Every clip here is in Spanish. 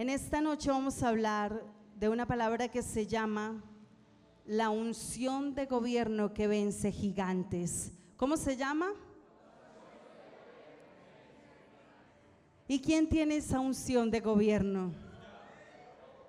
En esta noche vamos a hablar de una palabra que se llama la unción de gobierno que vence gigantes. ¿Cómo se llama? ¿Y quién tiene esa unción de gobierno?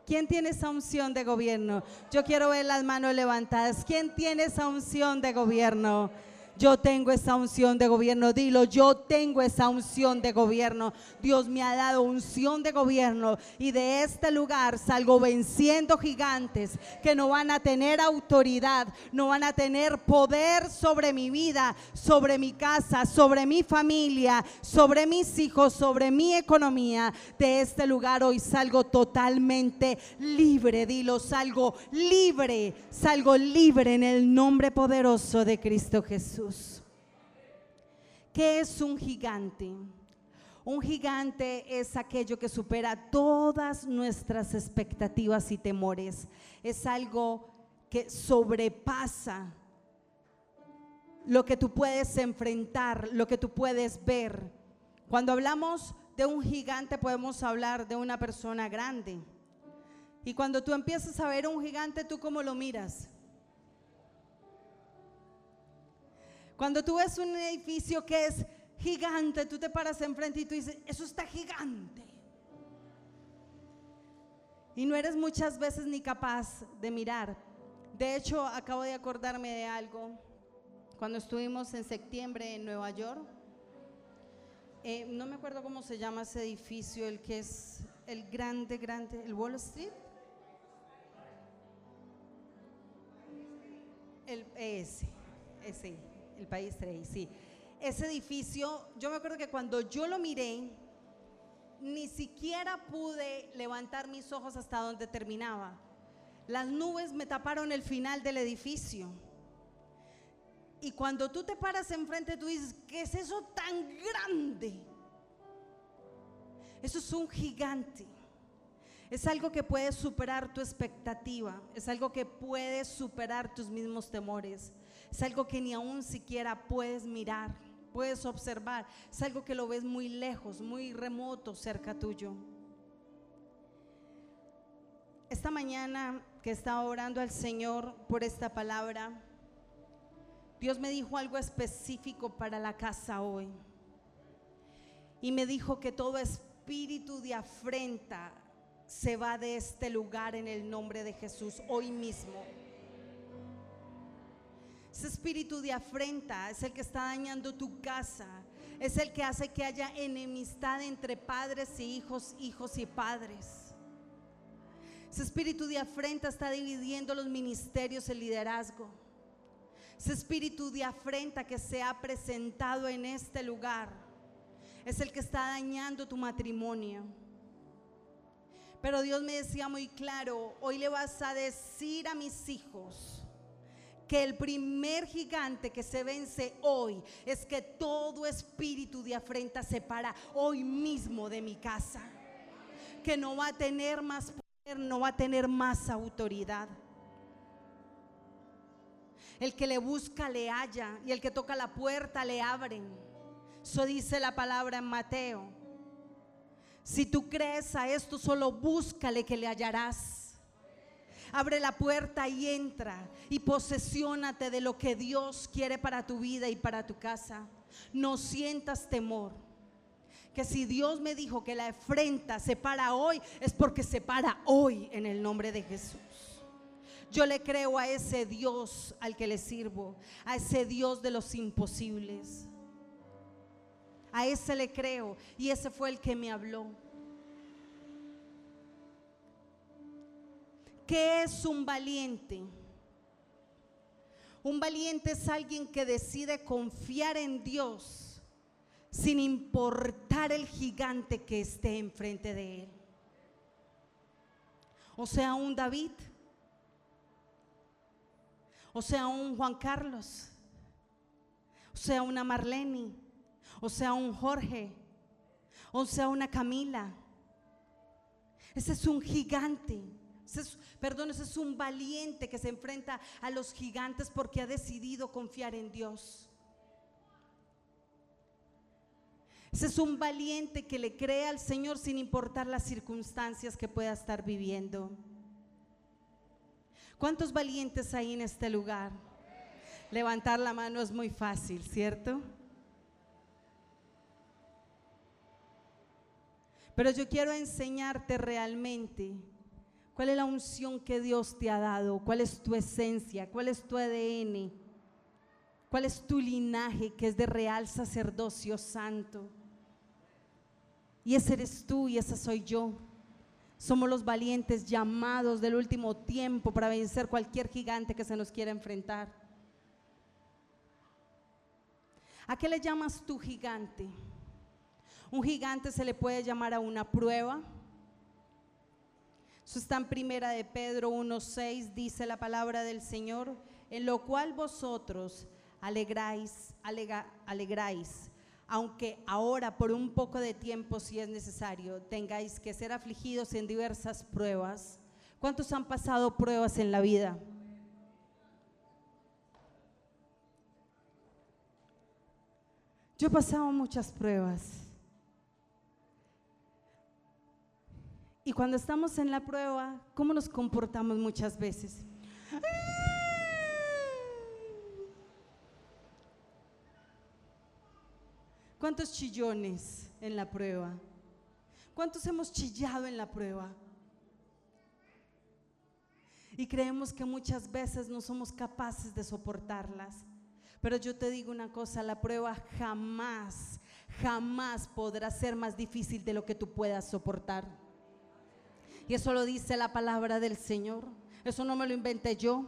¿Quién tiene esa unción de gobierno? Yo quiero ver las manos levantadas. ¿Quién tiene esa unción de gobierno? Yo tengo esa unción de gobierno. Dilo, yo tengo esa unción de gobierno. Dios me ha dado unción de gobierno. Y de este lugar salgo venciendo gigantes que no van a tener autoridad, no van a tener poder sobre mi vida, sobre mi casa, sobre mi familia, sobre mis hijos, sobre mi economía. De este lugar hoy salgo totalmente libre. Dilo, salgo libre. Salgo libre en el nombre poderoso de Cristo Jesús. ¿Qué es un gigante? Un gigante es aquello que supera todas nuestras expectativas y temores. Es algo que sobrepasa lo que tú puedes enfrentar, lo que tú puedes ver. Cuando hablamos de un gigante podemos hablar de una persona grande. Y cuando tú empiezas a ver un gigante, ¿tú cómo lo miras? Cuando tú ves un edificio que es gigante, tú te paras enfrente y tú dices, eso está gigante. Y no eres muchas veces ni capaz de mirar. De hecho, acabo de acordarme de algo. Cuando estuvimos en septiembre en Nueva York, eh, no me acuerdo cómo se llama ese edificio, el que es el grande, grande, el Wall Street. El, ese, ese el país 3, sí. Ese edificio, yo me acuerdo que cuando yo lo miré, ni siquiera pude levantar mis ojos hasta donde terminaba. Las nubes me taparon el final del edificio. Y cuando tú te paras enfrente, tú dices, ¿qué es eso tan grande? Eso es un gigante. Es algo que puede superar tu expectativa. Es algo que puede superar tus mismos temores. Es algo que ni aún siquiera puedes mirar, puedes observar. Es algo que lo ves muy lejos, muy remoto, cerca tuyo. Esta mañana que estaba orando al Señor por esta palabra, Dios me dijo algo específico para la casa hoy. Y me dijo que todo espíritu de afrenta se va de este lugar en el nombre de Jesús hoy mismo. Ese espíritu de afrenta es el que está dañando tu casa. Es el que hace que haya enemistad entre padres y hijos, hijos y padres. Ese espíritu de afrenta está dividiendo los ministerios, el liderazgo. Ese espíritu de afrenta que se ha presentado en este lugar es el que está dañando tu matrimonio. Pero Dios me decía muy claro, hoy le vas a decir a mis hijos, que el primer gigante que se vence hoy es que todo espíritu de afrenta se para hoy mismo de mi casa. Que no va a tener más poder, no va a tener más autoridad. El que le busca le halla y el que toca la puerta le abren. Eso dice la palabra en Mateo. Si tú crees a esto, solo búscale que le hallarás. Abre la puerta y entra y posesiónate de lo que Dios quiere para tu vida y para tu casa. No sientas temor. Que si Dios me dijo que la afrenta se para hoy, es porque se para hoy en el nombre de Jesús. Yo le creo a ese Dios al que le sirvo, a ese Dios de los imposibles. A ese le creo y ese fue el que me habló. ¿Qué es un valiente? Un valiente es alguien que decide confiar en Dios sin importar el gigante que esté enfrente de él. O sea, un David. O sea, un Juan Carlos. O sea, una Marlene. O sea, un Jorge. O sea, una Camila. Ese es un gigante perdón, ese es un valiente que se enfrenta a los gigantes porque ha decidido confiar en Dios. Ese es un valiente que le cree al Señor sin importar las circunstancias que pueda estar viviendo. ¿Cuántos valientes hay en este lugar? Levantar la mano es muy fácil, ¿cierto? Pero yo quiero enseñarte realmente cuál es la unción que Dios te ha dado, cuál es tu esencia, cuál es tu ADN, cuál es tu linaje que es de real sacerdocio santo. Y ese eres tú y esa soy yo. Somos los valientes llamados del último tiempo para vencer cualquier gigante que se nos quiera enfrentar. ¿A qué le llamas tú gigante? Un gigante se le puede llamar a una prueba. Eso está en primera de Pedro 1.6, dice la palabra del Señor, en lo cual vosotros alegráis, alegráis aunque ahora por un poco de tiempo, si es necesario, tengáis que ser afligidos en diversas pruebas. ¿Cuántos han pasado pruebas en la vida? Yo he pasado muchas pruebas. Y cuando estamos en la prueba, ¿cómo nos comportamos muchas veces? ¿Cuántos chillones en la prueba? ¿Cuántos hemos chillado en la prueba? Y creemos que muchas veces no somos capaces de soportarlas. Pero yo te digo una cosa, la prueba jamás, jamás podrá ser más difícil de lo que tú puedas soportar. Y eso lo dice la palabra del Señor. Eso no me lo inventé yo.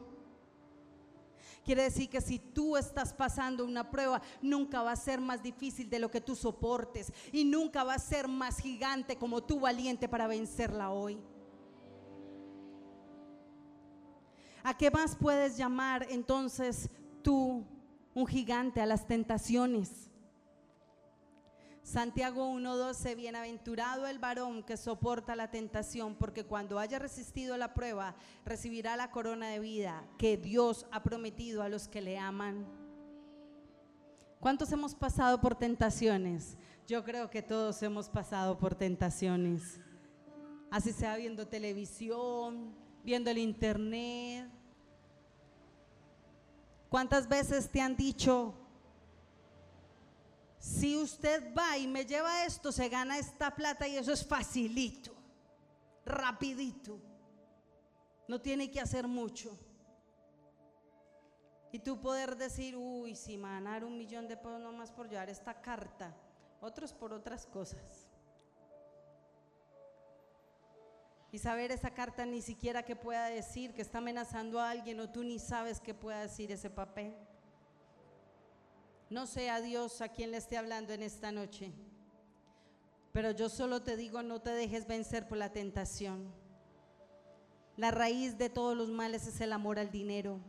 Quiere decir que si tú estás pasando una prueba, nunca va a ser más difícil de lo que tú soportes y nunca va a ser más gigante como tú valiente para vencerla hoy. ¿A qué más puedes llamar entonces tú un gigante a las tentaciones? Santiago 1:12, bienaventurado el varón que soporta la tentación, porque cuando haya resistido la prueba, recibirá la corona de vida que Dios ha prometido a los que le aman. ¿Cuántos hemos pasado por tentaciones? Yo creo que todos hemos pasado por tentaciones. Así sea viendo televisión, viendo el internet. ¿Cuántas veces te han dicho, si usted va y me lleva esto, se gana esta plata y eso es facilito, rapidito. No tiene que hacer mucho. Y tú poder decir, uy, si me ganar un millón de pesos nomás por llevar esta carta, otros por otras cosas. Y saber esa carta ni siquiera que pueda decir, que está amenazando a alguien o tú ni sabes qué pueda decir ese papel. No sea Dios a quien le esté hablando en esta noche, pero yo solo te digo, no te dejes vencer por la tentación. La raíz de todos los males es el amor al dinero.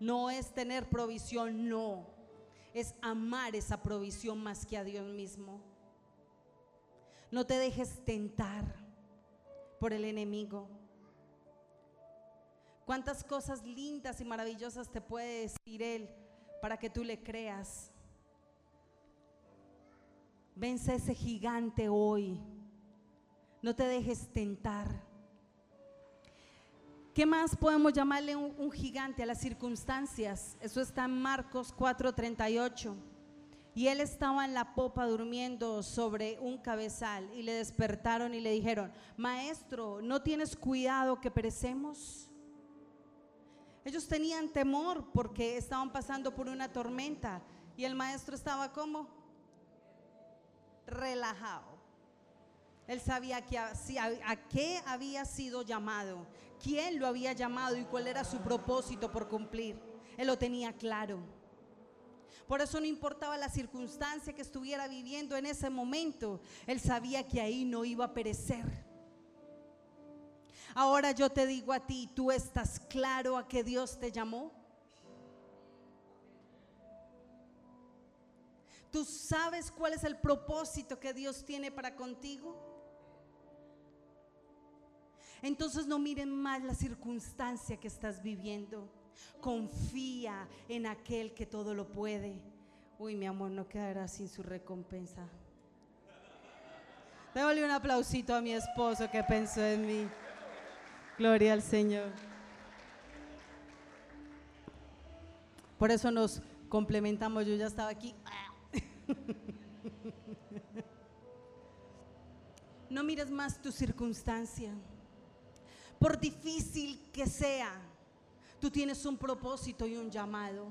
No es tener provisión, no. Es amar esa provisión más que a Dios mismo. No te dejes tentar por el enemigo. ¿Cuántas cosas lindas y maravillosas te puede decir Él? Para que tú le creas. Vence ese gigante hoy. No te dejes tentar. ¿Qué más podemos llamarle un, gigante a las circunstancias? Eso está en Marcos 4:38. Y él estaba en la popa durmiendo sobre un cabezal y le despertaron y le dijeron, maestro, ¿no tienes cuidado que perecemos? Ellos tenían temor porque estaban pasando por una tormenta y el maestro estaba como relajado. Él sabía que a, a, qué había sido llamado, quién lo había llamado y cuál era su propósito por cumplir. Él lo tenía claro. Por eso no importaba la circunstancia que estuviera viviendo en ese momento, él sabía que ahí no iba a perecer. Ahora yo te digo a ti, ¿tú estás claro a que Dios te llamó? ¿Tú sabes cuál es el propósito que Dios tiene para contigo? Entonces no miren más la circunstancia que estás viviendo. Confía en aquel que todo lo puede. Uy, mi amor, no quedará sin su recompensa. Démosle un aplausito a mi esposo que pensó en mí. Gloria al Señor. Por eso nos complementamos. Yo ya estaba aquí. No mires más tu circunstancia. Por difícil que sea, tú tienes un propósito y un llamado.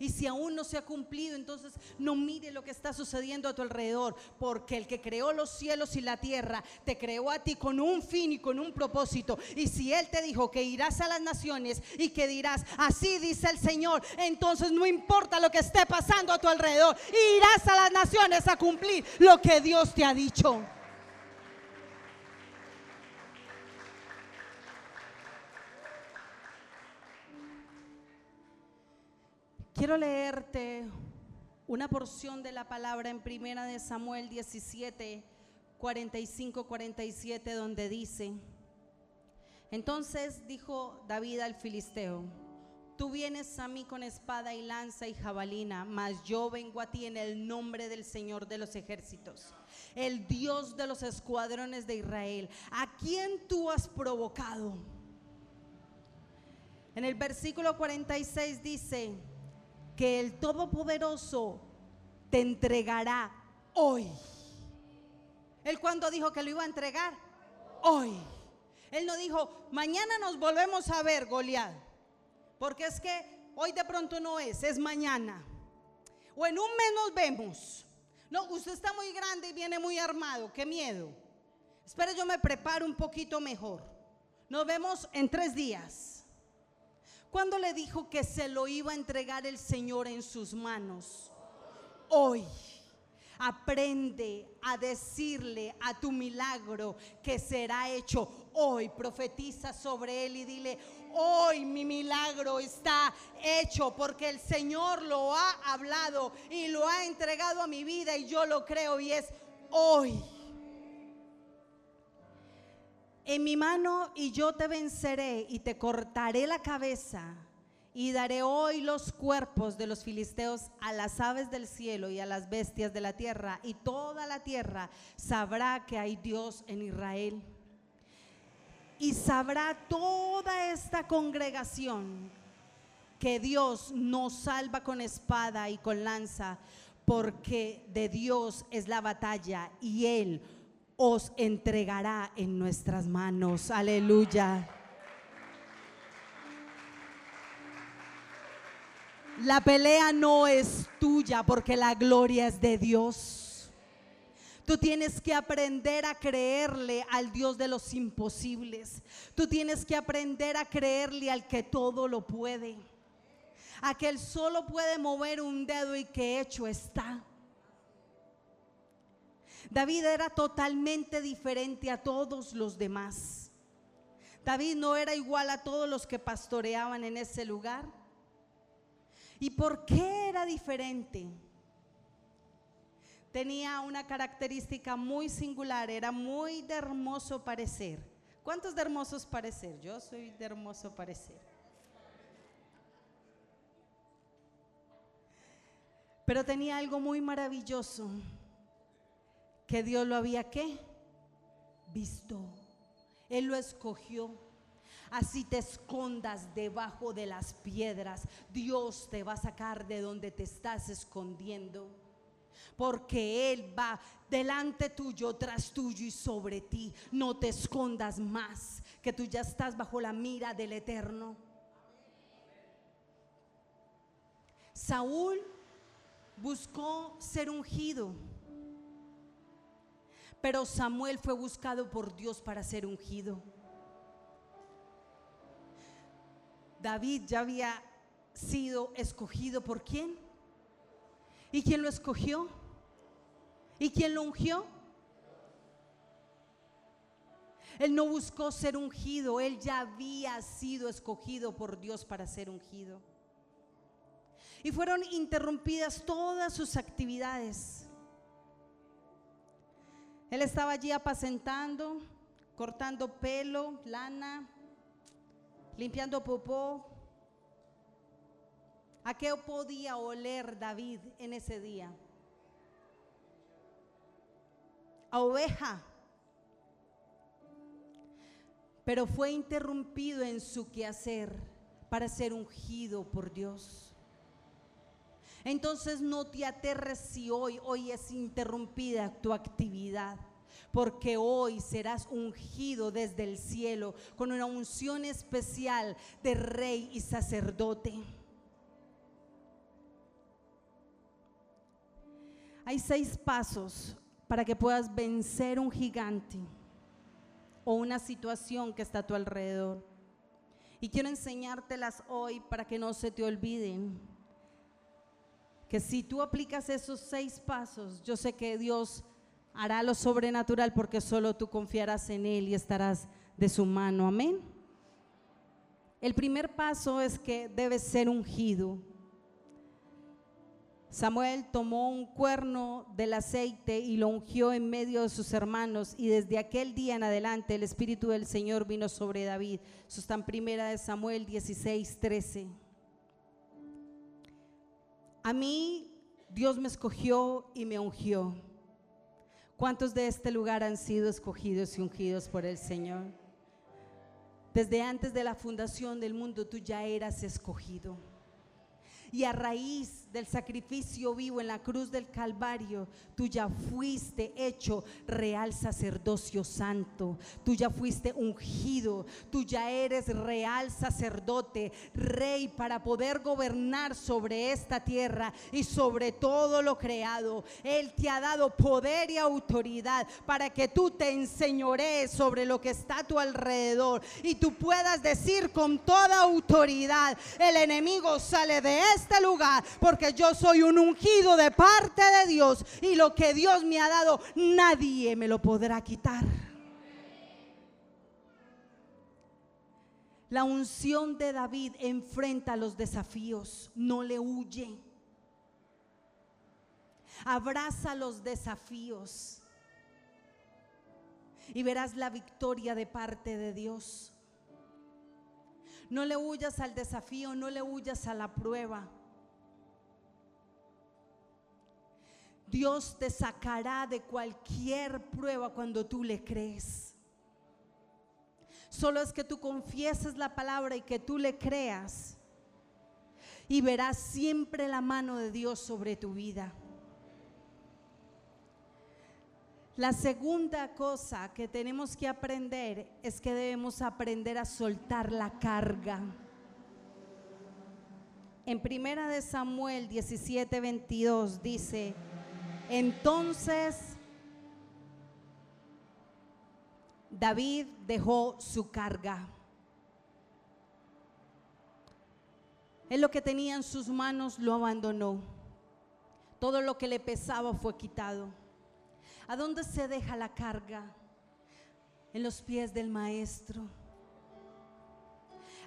Y si aún no se ha cumplido, entonces no mire lo que está sucediendo a tu alrededor, porque el que creó los cielos y la tierra te creó a ti con un fin y con un propósito. Y si Él te dijo que irás a las naciones y que dirás, así dice el Señor, entonces no importa lo que esté pasando a tu alrededor, irás a las naciones a cumplir lo que Dios te ha dicho. Quiero leerte una porción de la palabra en primera de Samuel 17, 45, 47, donde dice, entonces dijo David al filisteo, tú vienes a mí con espada y lanza y jabalina, mas yo vengo a ti en el nombre del Señor de los ejércitos, el Dios de los escuadrones de Israel, a quien tú has provocado. En el versículo 46 dice, que el Todopoderoso te entregará hoy. Él cuando dijo que lo iba a entregar, hoy. Él no dijo, mañana nos volvemos a ver, Goliat. Porque es que hoy de pronto no es, es mañana. O en un mes nos vemos. No, usted está muy grande y viene muy armado, qué miedo. Espera, yo me preparo un poquito mejor. Nos vemos en tres días. ¿Cuándo le dijo que se lo iba a entregar el Señor en sus manos? Hoy. Aprende a decirle a tu milagro que será hecho hoy. Profetiza sobre él y dile, hoy mi milagro está hecho porque el Señor lo ha hablado y lo ha entregado a mi vida y yo lo creo y es hoy en mi mano y yo te venceré y te cortaré la cabeza y daré hoy los cuerpos de los filisteos a las aves del cielo y a las bestias de la tierra y toda la tierra sabrá que hay Dios en Israel. Y sabrá toda esta congregación que Dios nos salva con espada y con lanza, porque de Dios es la batalla y Él os entregará en nuestras manos. Aleluya. La pelea no es tuya porque la gloria es de Dios. Tú tienes que aprender a creerle al Dios de los imposibles. Tú tienes que aprender a creerle al que todo lo puede. A solo puede mover un dedo y que hecho está. David era totalmente diferente a todos los demás. David no era igual a todos los que pastoreaban en ese lugar. ¿Y por qué era diferente? Tenía una característica muy singular, era muy de hermoso parecer. ¿Cuántos de hermosos parecer? Yo soy de hermoso parecer. Pero tenía algo muy maravilloso que Dios lo había qué? Visto. Él lo escogió. Así te escondas debajo de las piedras, Dios te va a sacar de donde te estás escondiendo. Porque Él va delante tuyo, tras tuyo y sobre ti. No te escondas más, que tú ya estás bajo la mira del Eterno. Saúl buscó ser ungido pero Samuel fue buscado por Dios para ser ungido. David ya había sido escogido por quién? ¿Y quién lo escogió? ¿Y quién lo ungió? Él no buscó ser ungido, él ya había sido escogido por Dios para ser ungido. Y fueron interrumpidas todas sus actividades. Él estaba allí apacentando, cortando pelo, lana, limpiando popó, ¿A qué podía oler David en ese día? A oveja. Pero fue interrumpido en su quehacer para ser ungido por Dios. Entonces no te aterres si hoy, hoy es interrumpida tu actividad porque hoy serás ungido desde el cielo con una unción especial de rey y sacerdote. Hay seis pasos para que puedas vencer un gigante o una situación que está a tu alrededor. Y quiero enseñártelas hoy para que no se te olviden. Que si tú aplicas esos seis pasos, yo sé que Dios hará lo sobrenatural porque solo tú confiarás en Él y estarás de su mano. Amén. El primer paso es que debes ser ungido. Samuel tomó un cuerno del aceite y lo ungió en medio de sus hermanos y desde aquel día en adelante el Espíritu del Señor vino sobre David. Eso está en primera de Samuel 16, 13. A mí Dios me escogió y me ungió. ¿Cuántos de este lugar han sido escogidos y ungidos por el Señor? Desde antes de la fundación del mundo tú ya eras escogido. Y a raíz del sacrificio vivo en la cruz del Calvario, tú ya fuiste hecho real sacerdocio santo, tú ya fuiste ungido, tú ya eres real sacerdote, rey para poder gobernar sobre esta tierra y sobre todo lo creado. Él te ha dado poder y autoridad para que tú te enseñorees sobre lo que está a tu alrededor y tú puedas decir con toda autoridad, el enemigo sale de este lugar yo soy un ungido de parte de Dios y lo que Dios me ha dado nadie me lo podrá quitar. La unción de David enfrenta los desafíos, no le huye. Abraza los desafíos y verás la victoria de parte de Dios. No le huyas al desafío, no le huyas a la prueba. Dios te sacará de cualquier prueba cuando tú le crees. Solo es que tú confieses la palabra y que tú le creas. Y verás siempre la mano de Dios sobre tu vida. La segunda cosa que tenemos que aprender es que debemos aprender a soltar la carga. En primera de Samuel 17, 22 dice, entonces David dejó su carga. Él lo que tenía en sus manos lo abandonó. Todo lo que le pesaba fue quitado. ¿A dónde se deja la carga? En los pies del maestro.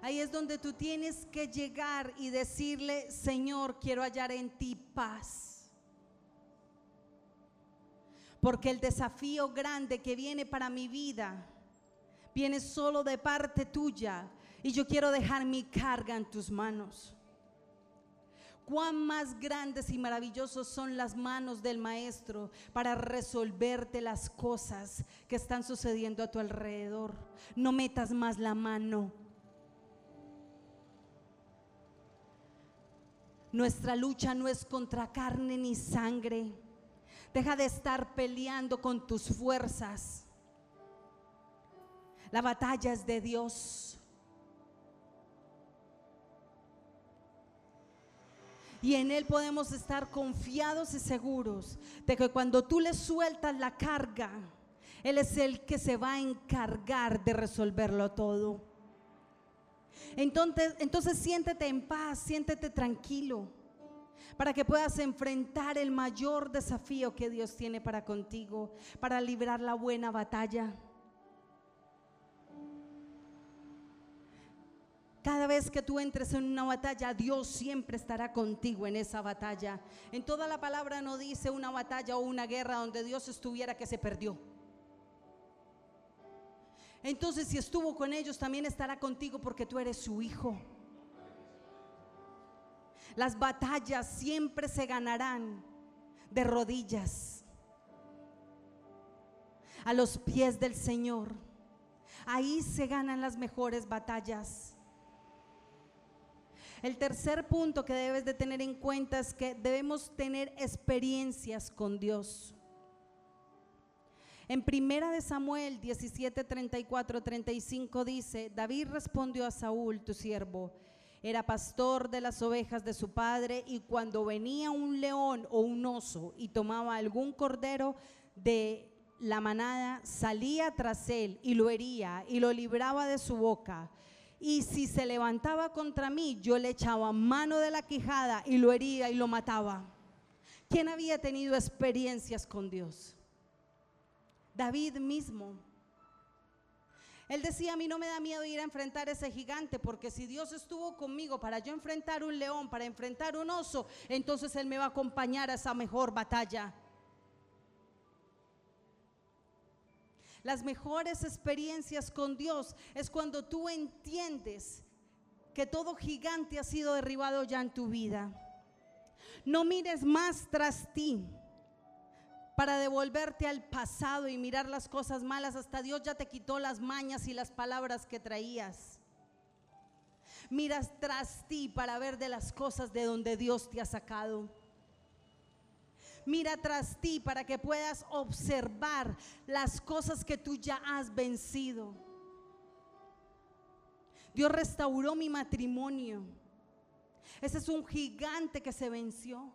Ahí es donde tú tienes que llegar y decirle, Señor, quiero hallar en ti paz porque el desafío grande que viene para mi vida viene solo de parte tuya y yo quiero dejar mi carga en tus manos. Cuán más grandes y maravillosos son las manos del Maestro para resolverte las cosas que están sucediendo a tu alrededor. No metas más la mano. Nuestra lucha no es contra carne ni sangre Deja de estar peleando con tus fuerzas. La batalla es de Dios. Y en Él podemos estar confiados y seguros de que cuando tú le sueltas la carga, Él es el que se va a encargar de resolverlo todo. Entonces, entonces siéntete en paz, siéntete tranquilo para que puedas enfrentar el mayor desafío que Dios tiene para contigo, para librar la buena batalla. Cada vez que tú entres en una batalla, Dios siempre estará contigo en esa batalla. En toda la palabra no dice una batalla o una guerra donde Dios estuviera que se perdió. Entonces si estuvo con ellos, también estará contigo porque tú eres su hijo. Las batallas siempre se ganarán de rodillas a los pies del Señor. Ahí se ganan las mejores batallas. El tercer punto que debes de tener en cuenta es que debemos tener experiencias con Dios. En primera de Samuel 17, 34, 35 dice, David respondió a Saúl, tu siervo, era pastor de las ovejas de su padre y cuando venía un león o un oso y tomaba algún cordero de la manada, salía tras él y lo hería y lo libraba de su boca. Y si se levantaba contra mí, yo le echaba mano de la quijada y lo hería y lo mataba. ¿Quién había tenido experiencias con Dios? David mismo. Él decía, a mí no me da miedo ir a enfrentar ese gigante, porque si Dios estuvo conmigo para yo enfrentar un león, para enfrentar un oso, entonces Él me va a acompañar a esa mejor batalla. Las mejores experiencias con Dios es cuando tú entiendes que todo gigante ha sido derribado ya en tu vida. No mires más tras ti para devolverte al pasado y mirar las cosas malas. Hasta Dios ya te quitó las mañas y las palabras que traías. Miras tras ti para ver de las cosas de donde Dios te ha sacado mira tras ti para que puedas observar las cosas que tú ya has vencido. Dios restauró mi matrimonio. Ese es un gigante que se venció.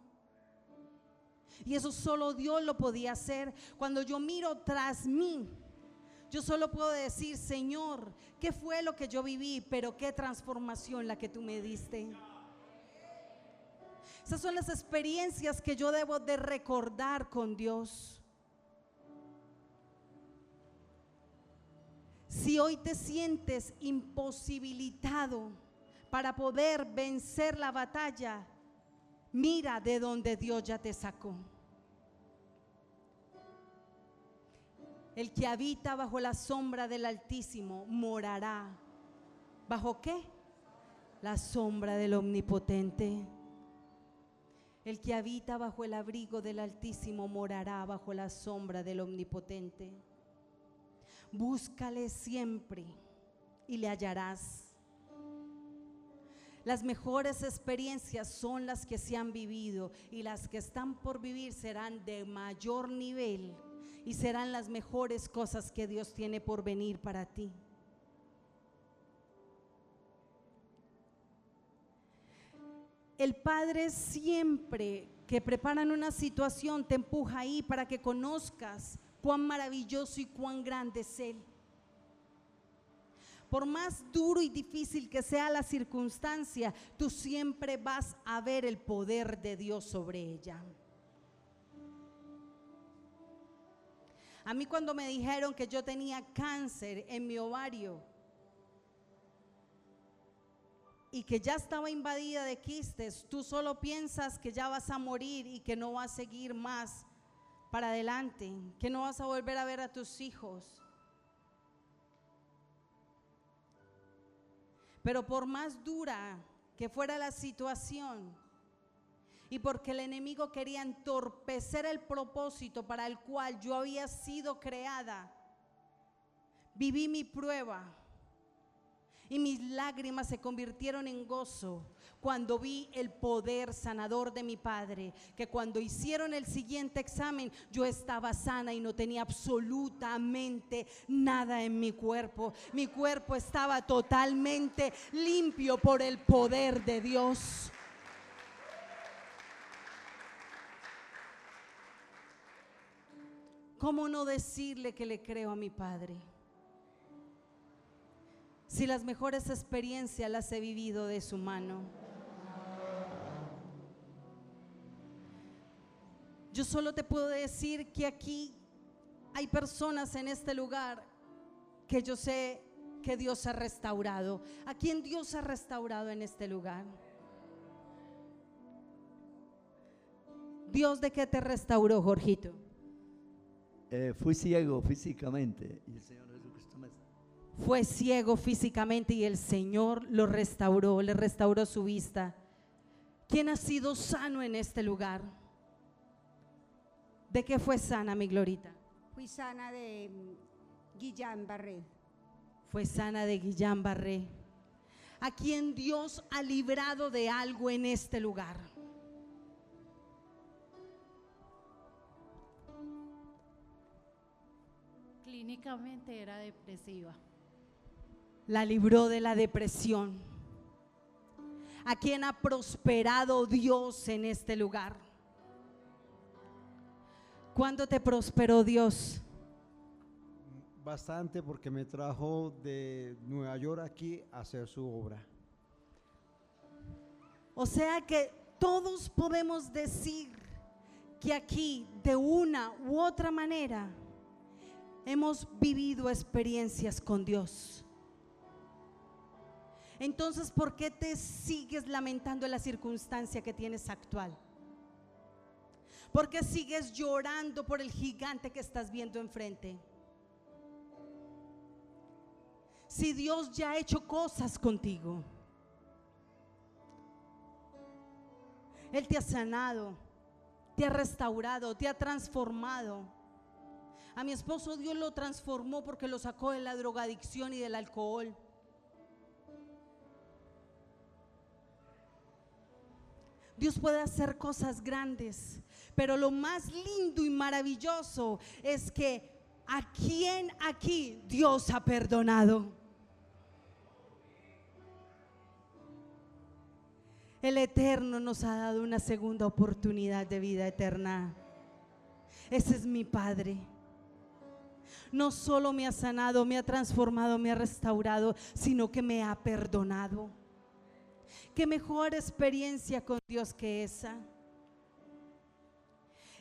Y eso solo Dios lo podía hacer. Cuando yo miro tras mí, yo solo puedo decir, Señor, ¿qué fue lo que yo viví? Pero qué transformación la que tú me diste. Esas son las experiencias que yo debo de recordar con Dios. Si hoy te sientes imposibilitado para poder vencer la batalla, mira de donde Dios ya te sacó. El que habita bajo la sombra del Altísimo morará. ¿Bajo qué? La sombra del Omnipotente. El que habita bajo el abrigo del Altísimo morará bajo la sombra del Omnipotente. Búscale siempre y le hallarás. Las mejores experiencias son las que se han vivido y las que están por vivir serán de mayor nivel y serán las mejores cosas que Dios tiene por venir para ti. el Padre siempre que preparan una situación te empuja ahí para que conozcas cuán maravilloso y cuán grande es Él. Por más duro y difícil que sea la circunstancia, tú siempre vas a ver el poder de Dios sobre ella. A mí cuando me dijeron que yo tenía cáncer en mi ovario, y que ya estaba invadida de quistes, tú solo piensas que ya vas a morir y que no vas a seguir más para adelante, que no vas a volver a ver a tus hijos. Pero por más dura que fuera la situación y porque el enemigo quería entorpecer el propósito para el cual yo había sido creada, viví mi prueba y mis lágrimas se convirtieron en gozo cuando vi el poder sanador de mi padre, que cuando hicieron el siguiente examen yo estaba sana y no tenía absolutamente nada en mi cuerpo. Mi cuerpo estaba totalmente limpio por el poder de Dios. ¿Cómo no decirle que le creo a mi padre? Si las mejores experiencias las he vivido de su mano? Yo solo te puedo decir que aquí hay personas en este lugar que yo sé que Dios ha restaurado. ¿A quién Dios ha restaurado en este lugar? Dios de qué te restauró, Jorgito? Eh, fui ciego físicamente y el Señor fue ciego físicamente y el Señor lo restauró, le restauró su vista. ¿Quién ha sido sano en este lugar? ¿De qué fue sana mi Glorita? Fui sana de mm, Guillán Barret. Fue sana de Guillán Barré. A quien Dios ha librado de algo en este lugar. Clínicamente era depresiva. La libró de la depresión. A quien ha prosperado Dios en este lugar. ¿Cuándo te prosperó Dios? Bastante porque me trajo de Nueva York aquí a hacer su obra. O sea que todos podemos decir que aquí de una u otra manera hemos vivido experiencias con Dios. Entonces, ¿por qué te sigues lamentando en la circunstancia que tienes actual? ¿Por qué sigues llorando por el gigante que estás viendo enfrente? Si Dios ya ha hecho cosas contigo. Él te ha sanado, te ha restaurado, te ha transformado. A mi esposo Dios lo transformó porque lo sacó de la drogadicción y del alcohol. Dios puede hacer cosas grandes, pero lo más lindo y maravilloso es que a quien aquí Dios ha perdonado. El Eterno nos ha dado una segunda oportunidad de vida eterna. Ese es mi Padre. No solo me ha sanado, me ha transformado, me ha restaurado, sino que me ha perdonado. Qué mejor experiencia con Dios que esa.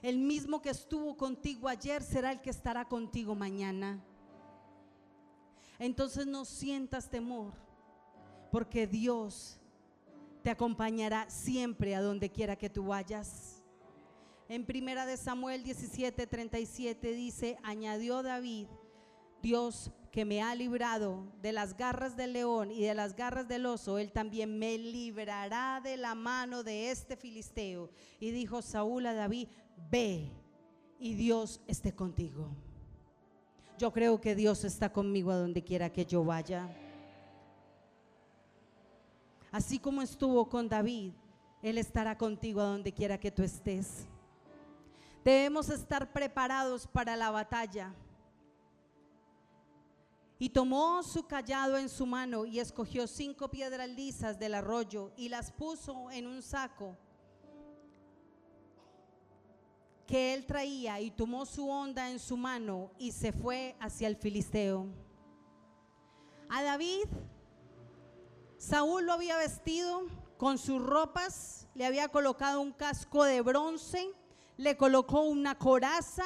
El mismo que estuvo contigo ayer será el que estará contigo mañana. Entonces no sientas temor, porque Dios te acompañará siempre a donde quiera que tú vayas. En primera de Samuel 17:37 dice, añadió David, Dios que me ha librado de las garras del león y de las garras del oso, él también me librará de la mano de este filisteo. Y dijo Saúl a David, ve y Dios esté contigo. Yo creo que Dios está conmigo a donde quiera que yo vaya. Así como estuvo con David, Él estará contigo a donde quiera que tú estés. Debemos estar preparados para la batalla. Y tomó su callado en su mano y escogió cinco piedras lisas del arroyo y las puso en un saco que él traía y tomó su onda en su mano y se fue hacia el filisteo. A David, Saúl lo había vestido con sus ropas, le había colocado un casco de bronce, le colocó una coraza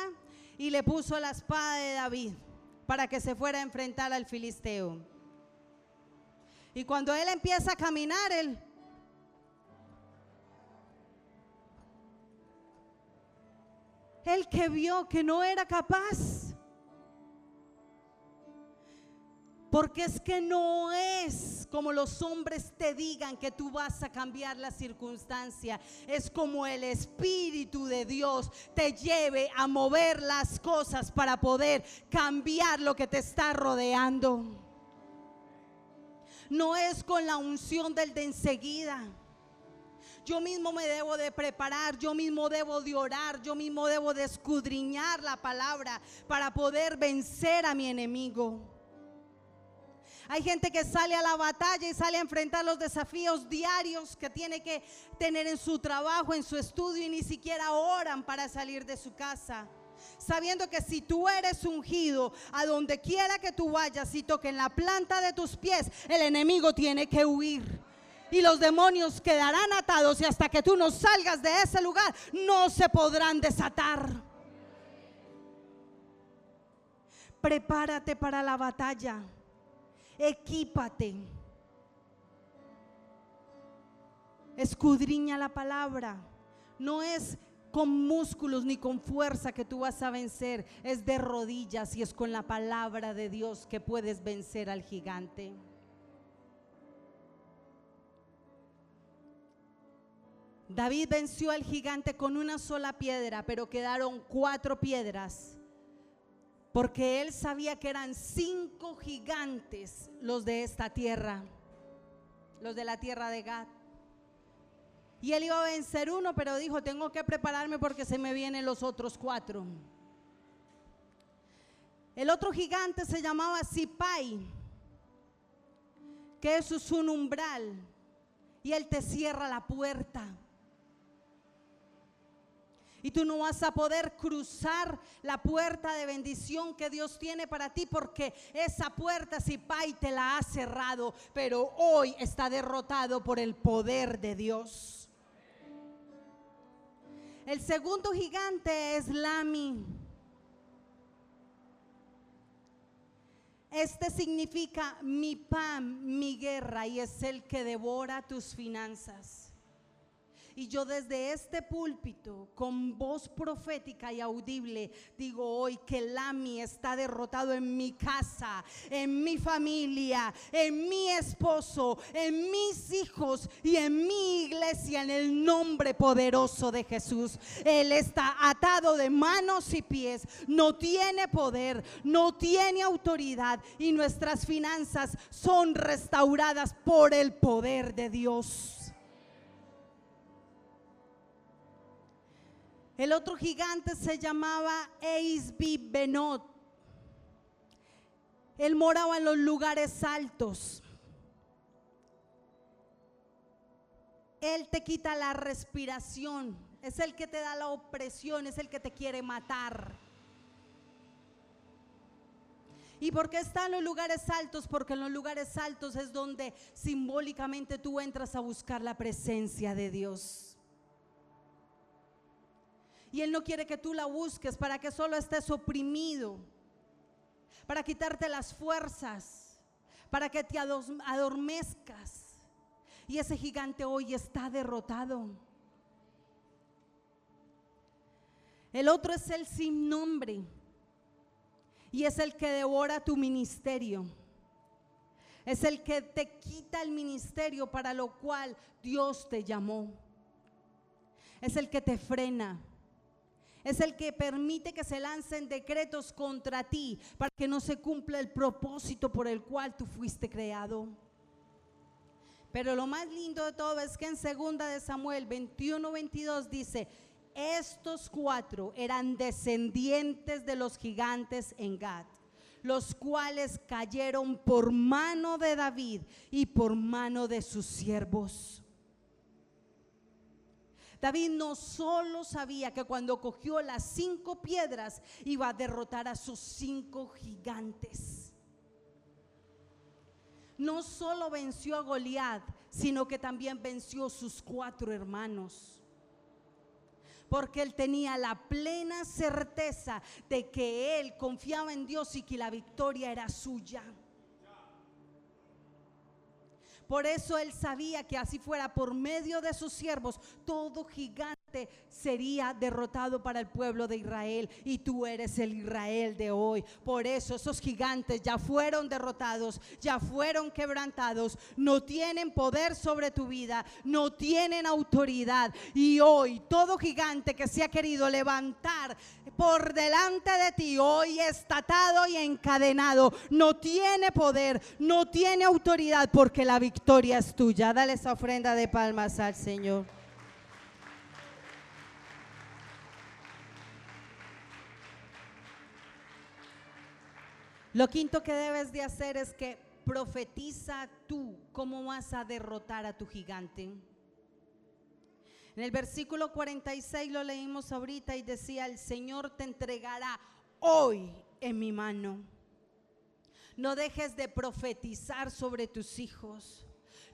y le puso la espada de David para que se fuera a enfrentar al filisteo. Y cuando él empieza a caminar, él el que vio que no era capaz. Porque es que no es como los hombres te digan que tú vas a cambiar la circunstancia. Es como el Espíritu de Dios te lleve a mover las cosas para poder cambiar lo que te está rodeando. No es con la unción del de enseguida. Yo mismo me debo de preparar, yo mismo debo de orar, yo mismo debo de escudriñar la palabra para poder vencer a mi enemigo. Hay gente que sale a la batalla y sale a enfrentar los desafíos diarios que tiene que tener en su trabajo, en su estudio y ni siquiera oran para salir de su casa. Sabiendo que si tú eres ungido, a donde quiera que tú vayas y toquen la planta de tus pies, el enemigo tiene que huir y los demonios quedarán atados y hasta que tú no salgas de ese lugar no se podrán desatar. Prepárate para la batalla equípate. Escudriña la palabra. No es con músculos ni con fuerza que tú vas a vencer, es de rodillas y es con la palabra de Dios que puedes vencer al gigante. David venció al gigante con una sola piedra, pero quedaron cuatro piedras. Porque él sabía que eran cinco gigantes los de esta tierra, los de la tierra de Gad. Y él iba a vencer uno, pero dijo, tengo que prepararme porque se me vienen los otros cuatro. El otro gigante se llamaba Sipai, que es un umbral, y él te cierra la puerta. Y tú no vas a poder cruzar la puerta de bendición que Dios tiene para ti porque esa puerta Sipai te la ha cerrado, pero hoy está derrotado por el poder de Dios. El segundo gigante es Lami. Este significa mi pan, mi guerra, y es el que devora tus finanzas. Y yo desde este púlpito, con voz profética y audible, digo hoy que Lami está derrotado en mi casa, en mi familia, en mi esposo, en mis hijos y en mi iglesia, en el nombre poderoso de Jesús. Él está atado de manos y pies, no tiene poder, no tiene autoridad y nuestras finanzas son restauradas por el poder de Dios. El otro gigante se llamaba Eisbi Benot. Él moraba en los lugares altos. Él te quita la respiración. Es el que te da la opresión, es el que te quiere matar. ¿Y por qué está en los lugares altos? Porque en los lugares altos es donde simbólicamente tú entras a buscar la presencia de Dios. Y Él no quiere que tú la busques para que solo estés oprimido, para quitarte las fuerzas, para que te adormezcas. Y ese gigante hoy está derrotado. El otro es el sin nombre. Y es el que devora tu ministerio. Es el que te quita el ministerio para lo cual Dios te llamó. Es el que te frena es el que permite que se lancen decretos contra ti para que no se cumpla el propósito por el cual tú fuiste creado. Pero lo más lindo de todo es que en segunda de Samuel 21, 22 dice, estos cuatro eran descendientes de los gigantes en Gad, los cuales cayeron por mano de David y por mano de sus siervos. David no solo sabía que cuando cogió las cinco piedras iba a derrotar a sus cinco gigantes. No solo venció a Goliat, sino que también venció sus cuatro hermanos. Porque él tenía la plena certeza de que él confiaba en Dios y que la victoria era suya. Por eso él sabía que así fuera por medio de sus siervos, todo gigante sería derrotado para el pueblo de Israel. Y tú eres el Israel de hoy. Por eso esos gigantes ya fueron derrotados, ya fueron quebrantados, no tienen poder sobre tu vida, no tienen autoridad. Y hoy todo gigante que se ha querido levantar por delante de ti, hoy está atado y encadenado, no tiene poder, no tiene autoridad porque la victoria victoria es tuya. Dale esa ofrenda de palmas al Señor. Lo quinto que debes de hacer es que profetiza tú cómo vas a derrotar a tu gigante. En el versículo 46 lo leímos ahorita y decía, el Señor te entregará hoy en mi mano. No dejes de profetizar sobre tus hijos.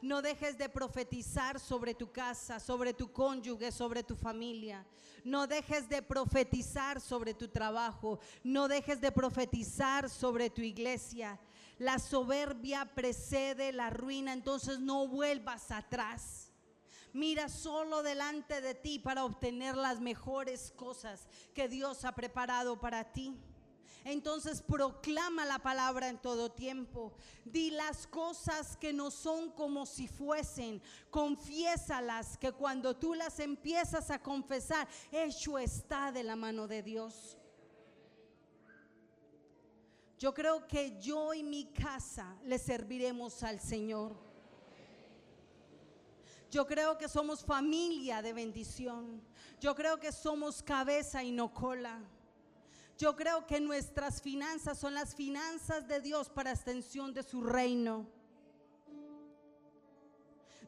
No dejes de profetizar sobre tu casa, sobre tu cónyuge, sobre tu familia. No dejes de profetizar sobre tu trabajo. No dejes de profetizar sobre tu iglesia. La soberbia precede la ruina, entonces no vuelvas atrás. Mira solo delante de ti para obtener las mejores cosas que Dios ha preparado para ti. Entonces proclama la palabra en todo tiempo. Di las cosas que no son como si fuesen. Confiésalas que cuando tú las empiezas a confesar, hecho está de la mano de Dios. Yo creo que yo y mi casa le serviremos al Señor. Yo creo que somos familia de bendición. Yo creo que somos cabeza y no cola. Yo creo que nuestras finanzas son las finanzas de Dios para extensión de su reino.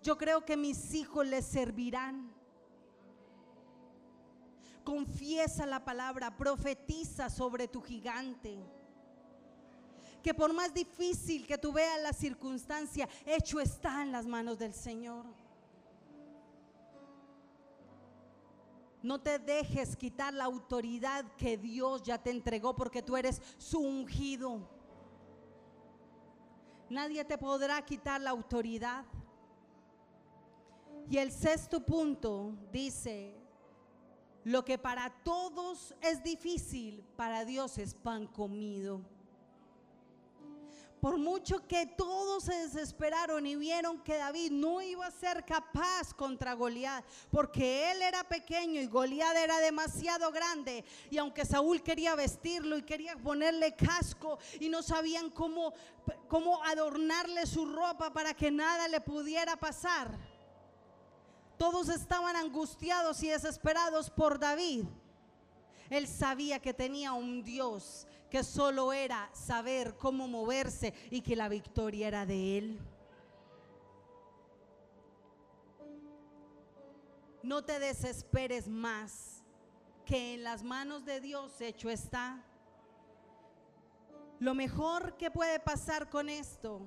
Yo creo que mis hijos les servirán. Confiesa la palabra, profetiza sobre tu gigante. Que por más difícil que tú veas la circunstancia, hecho está en las manos del Señor. No te dejes quitar la autoridad que Dios ya te entregó porque tú eres su ungido. Nadie te podrá quitar la autoridad. Y el sexto punto dice, lo que para todos es difícil, para Dios es pan comido. Por mucho que todos se desesperaron y vieron que David no iba a ser capaz contra Goliat, porque él era pequeño y Goliat era demasiado grande, y aunque Saúl quería vestirlo y quería ponerle casco y no sabían cómo, cómo adornarle su ropa para que nada le pudiera pasar, todos estaban angustiados y desesperados por David. Él sabía que tenía un Dios que solo era saber cómo moverse y que la victoria era de Él. No te desesperes más, que en las manos de Dios hecho está. Lo mejor que puede pasar con esto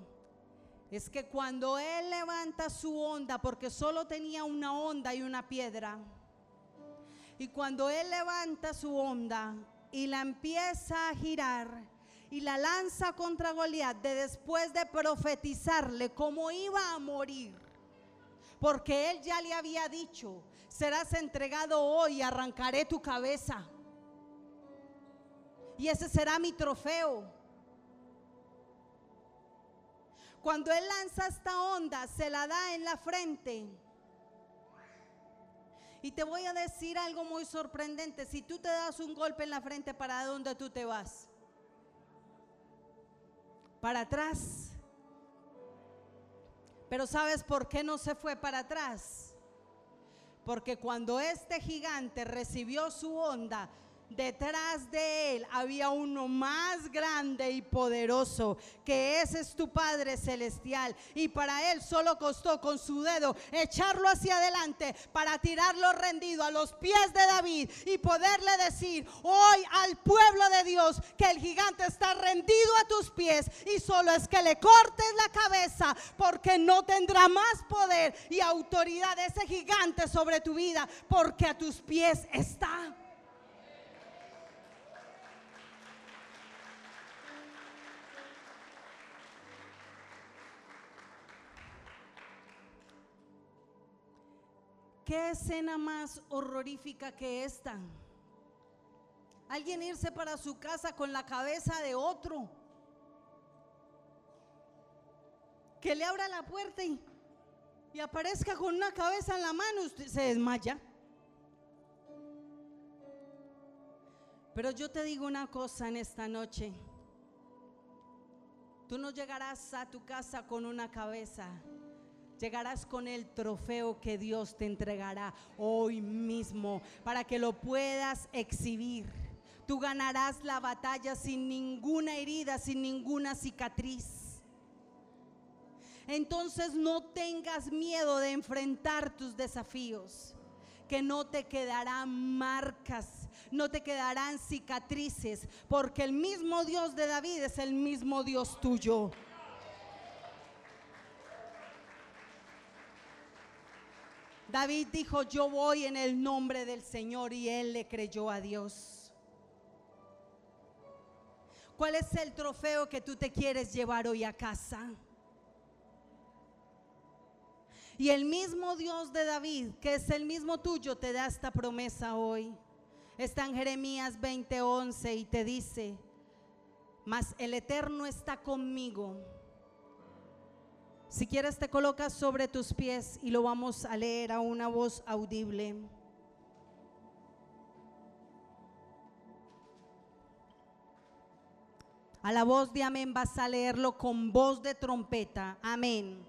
es que cuando Él levanta su onda, porque solo tenía una onda y una piedra, y cuando Él levanta su onda, y la empieza a girar y la lanza contra Goliat de después de profetizarle cómo iba a morir. Porque él ya le había dicho, serás entregado hoy, arrancaré tu cabeza. Y ese será mi trofeo. Cuando él lanza esta onda, se la da en la frente y te voy a decir algo muy sorprendente. Si tú te das un golpe en la frente, ¿para dónde tú te vas? Para atrás. Pero ¿sabes por qué no se fue para atrás? Porque cuando este gigante recibió su onda, detrás de él había uno más grande y poderoso, que ese es tu Padre Celestial. Y para él solo costó con su dedo echarlo hacia adelante para tirarlo rendido a los pies de David y poderle decir hoy al pueblo de Dios que el gigante está rendido a tus pies y solo es que le cortes la cabeza porque no tendrá más poder y autoridad ese gigante sobre tu vida porque a tus pies está. ¿Qué escena más horrorífica que esta? Alguien irse para su casa con la cabeza de otro. Que le abra la puerta y, y aparezca con una cabeza en la mano, usted se desmaya. Pero yo te digo una cosa en esta noche. Tú no llegarás a tu casa con una cabeza llegarás con el trofeo que Dios te entregará hoy mismo para que lo puedas exhibir. Tú ganarás la batalla sin ninguna herida, sin ninguna cicatriz. Entonces no tengas miedo de enfrentar tus desafíos, que no te quedarán marcas, no te quedarán cicatrices, porque el mismo Dios de David es el mismo Dios tuyo. David dijo, yo voy en el nombre del Señor y él le creyó a Dios. ¿Cuál es el trofeo que tú te quieres llevar hoy a casa? Y el mismo Dios de David, que es el mismo tuyo, te da esta promesa hoy. Está en Jeremías 20:11 y te dice, mas el Eterno está conmigo. Si quieres te colocas sobre tus pies y lo vamos a leer a una voz audible. A la voz de amén vas a leerlo con voz de trompeta. Amén.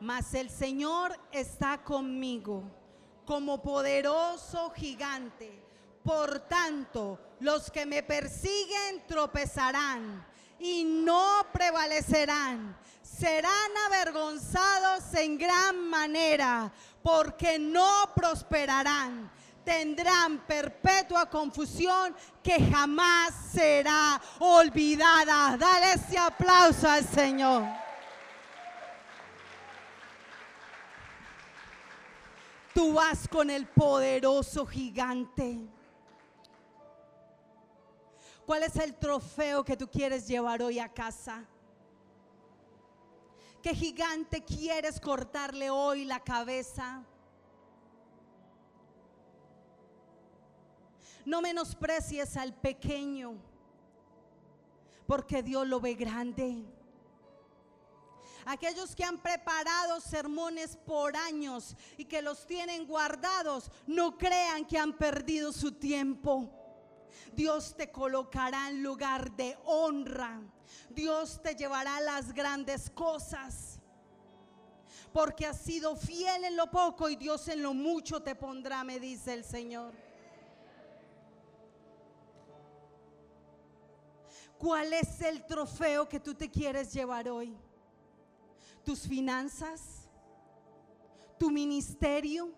Mas el Señor está conmigo como poderoso gigante. Por tanto, los que me persiguen tropezarán y no prevalecerán. Serán avergonzados en gran manera porque no prosperarán. Tendrán perpetua confusión que jamás será olvidada. Dale ese aplauso al Señor. Tú vas con el poderoso gigante. ¿Cuál es el trofeo que tú quieres llevar hoy a casa? ¿Qué gigante quieres cortarle hoy la cabeza? No menosprecies al pequeño, porque Dios lo ve grande. Aquellos que han preparado sermones por años y que los tienen guardados, no crean que han perdido su tiempo. Dios te colocará en lugar de honra. Dios te llevará a las grandes cosas. Porque has sido fiel en lo poco y Dios en lo mucho te pondrá, me dice el Señor. ¿Cuál es el trofeo que tú te quieres llevar hoy? ¿Tus finanzas? ¿Tu ministerio?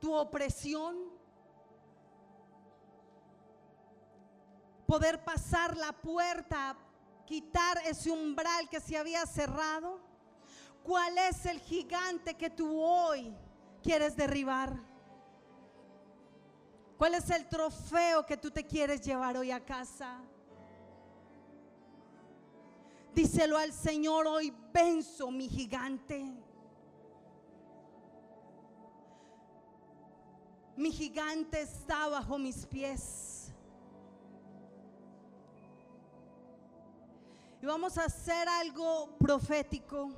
¿Tu opresión? ¿Poder pasar la puerta, quitar ese umbral que se había cerrado? ¿Cuál es el gigante que tú hoy quieres derribar? ¿Cuál es el trofeo que tú te quieres llevar hoy a casa? Díselo al Señor, hoy venzo mi gigante. Mi gigante está bajo mis pies. Y vamos a hacer algo profético.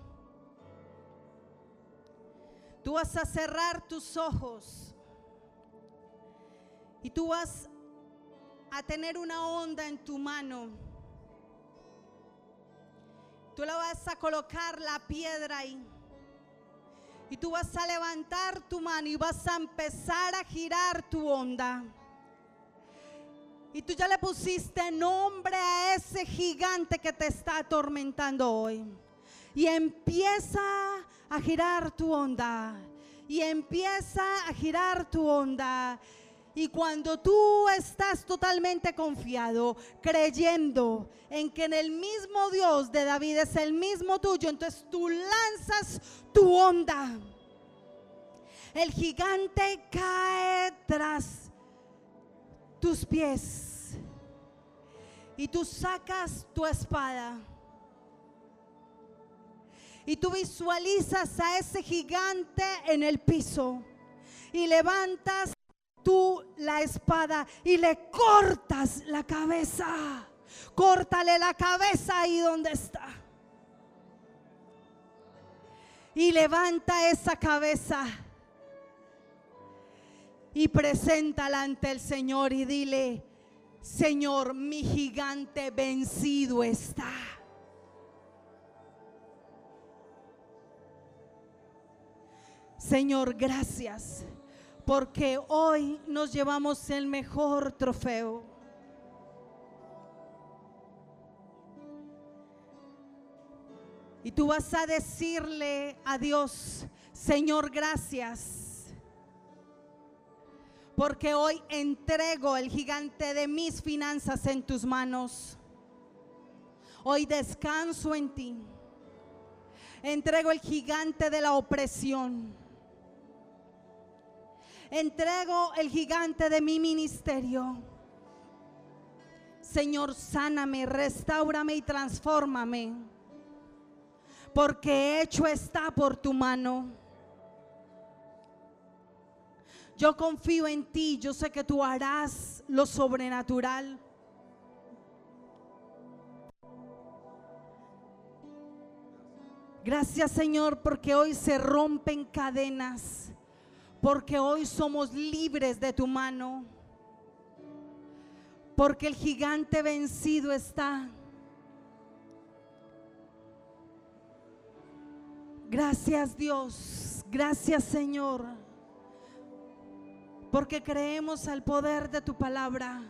Tú vas a cerrar tus ojos. Y tú vas a tener una onda en tu mano. Tú la vas a colocar la piedra ahí. Y tú vas a levantar tu mano y vas a empezar a girar tu onda. Y tú ya le pusiste nombre a ese gigante que te está atormentando hoy. Y empieza a girar tu onda. Y empieza a girar tu onda. Y cuando tú estás totalmente confiado, creyendo en que en el mismo Dios de David es el mismo tuyo, entonces tú lanzas tu onda. El gigante cae tras tus pies. Y tú sacas tu espada. Y tú visualizas a ese gigante en el piso. Y levantas tú la espada y le cortas la cabeza. Córtale la cabeza ahí donde está. Y levanta esa cabeza y preséntala ante el Señor y dile, Señor, mi gigante vencido está. Señor, gracias porque hoy nos llevamos el mejor trofeo. Y tú vas a decirle a Dios, Señor, gracias. Porque hoy entrego el gigante de mis finanzas en tus manos. Hoy descanso en ti. Entrego el gigante de la opresión entrego el gigante de mi ministerio. Señor, sáname, restaurame y transfórmame. Porque hecho está por tu mano. Yo confío en ti, yo sé que tú harás lo sobrenatural. Gracias Señor porque hoy se rompen cadenas, porque hoy somos libres de tu mano, porque el gigante vencido está. Gracias Dios, gracias Señor porque creemos al poder de tu palabra.